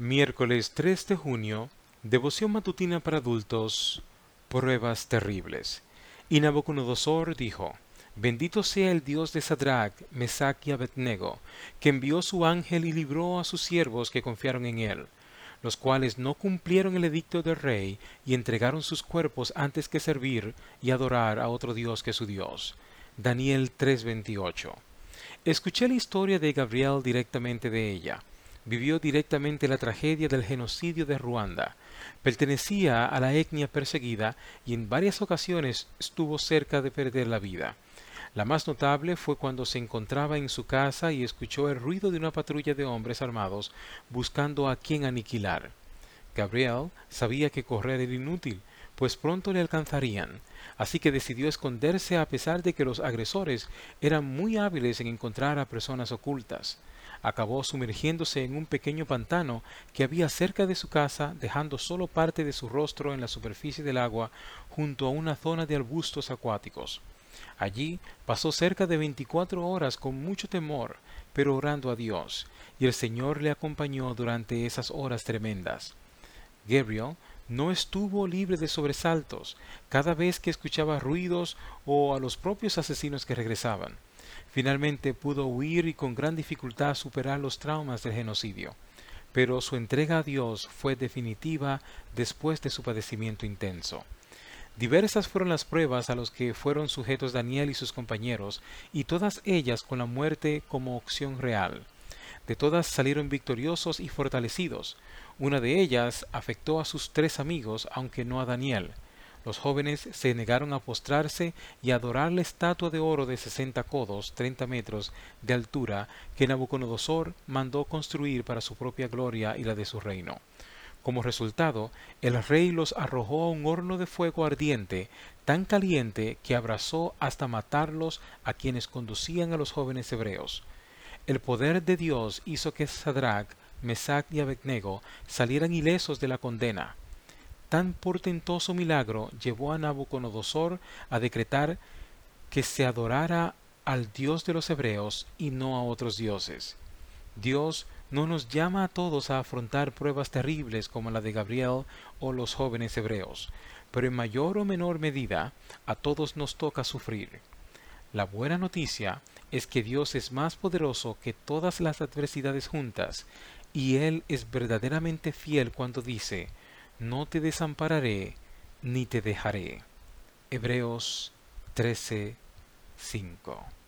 Miércoles 3 de junio, devoción matutina para adultos, pruebas terribles. Y Nabucodonosor dijo, Bendito sea el Dios de Sadrach, Mesach y Abednego, que envió su ángel y libró a sus siervos que confiaron en él, los cuales no cumplieron el edicto del rey y entregaron sus cuerpos antes que servir y adorar a otro Dios que su Dios. Daniel 3:28. Escuché la historia de Gabriel directamente de ella vivió directamente la tragedia del genocidio de Ruanda. Pertenecía a la etnia perseguida y en varias ocasiones estuvo cerca de perder la vida. La más notable fue cuando se encontraba en su casa y escuchó el ruido de una patrulla de hombres armados buscando a quien aniquilar. Gabriel sabía que correr era inútil, pues pronto le alcanzarían, así que decidió esconderse a pesar de que los agresores eran muy hábiles en encontrar a personas ocultas acabó sumergiéndose en un pequeño pantano que había cerca de su casa, dejando solo parte de su rostro en la superficie del agua junto a una zona de arbustos acuáticos. Allí pasó cerca de veinticuatro horas con mucho temor, pero orando a Dios, y el Señor le acompañó durante esas horas tremendas. Gabriel no estuvo libre de sobresaltos cada vez que escuchaba ruidos o a los propios asesinos que regresaban. Finalmente pudo huir y con gran dificultad superar los traumas del genocidio, pero su entrega a Dios fue definitiva después de su padecimiento intenso. Diversas fueron las pruebas a las que fueron sujetos Daniel y sus compañeros, y todas ellas con la muerte como opción real. De todas salieron victoriosos y fortalecidos. Una de ellas afectó a sus tres amigos, aunque no a Daniel. Los jóvenes se negaron a postrarse y adorar la estatua de oro de sesenta codos, treinta metros de altura, que Nabucodonosor mandó construir para su propia gloria y la de su reino. Como resultado, el rey los arrojó a un horno de fuego ardiente, tan caliente que abrazó hasta matarlos a quienes conducían a los jóvenes hebreos. El poder de Dios hizo que Sadrach, Mesach y Abednego salieran ilesos de la condena. Tan portentoso milagro llevó a Nabucodonosor a decretar que se adorara al Dios de los hebreos y no a otros dioses. Dios no nos llama a todos a afrontar pruebas terribles como la de Gabriel o los jóvenes hebreos, pero en mayor o menor medida a todos nos toca sufrir. La buena noticia es que Dios es más poderoso que todas las adversidades juntas, y Él es verdaderamente fiel cuando dice, no te desampararé ni te dejaré. Hebreos 13, 5.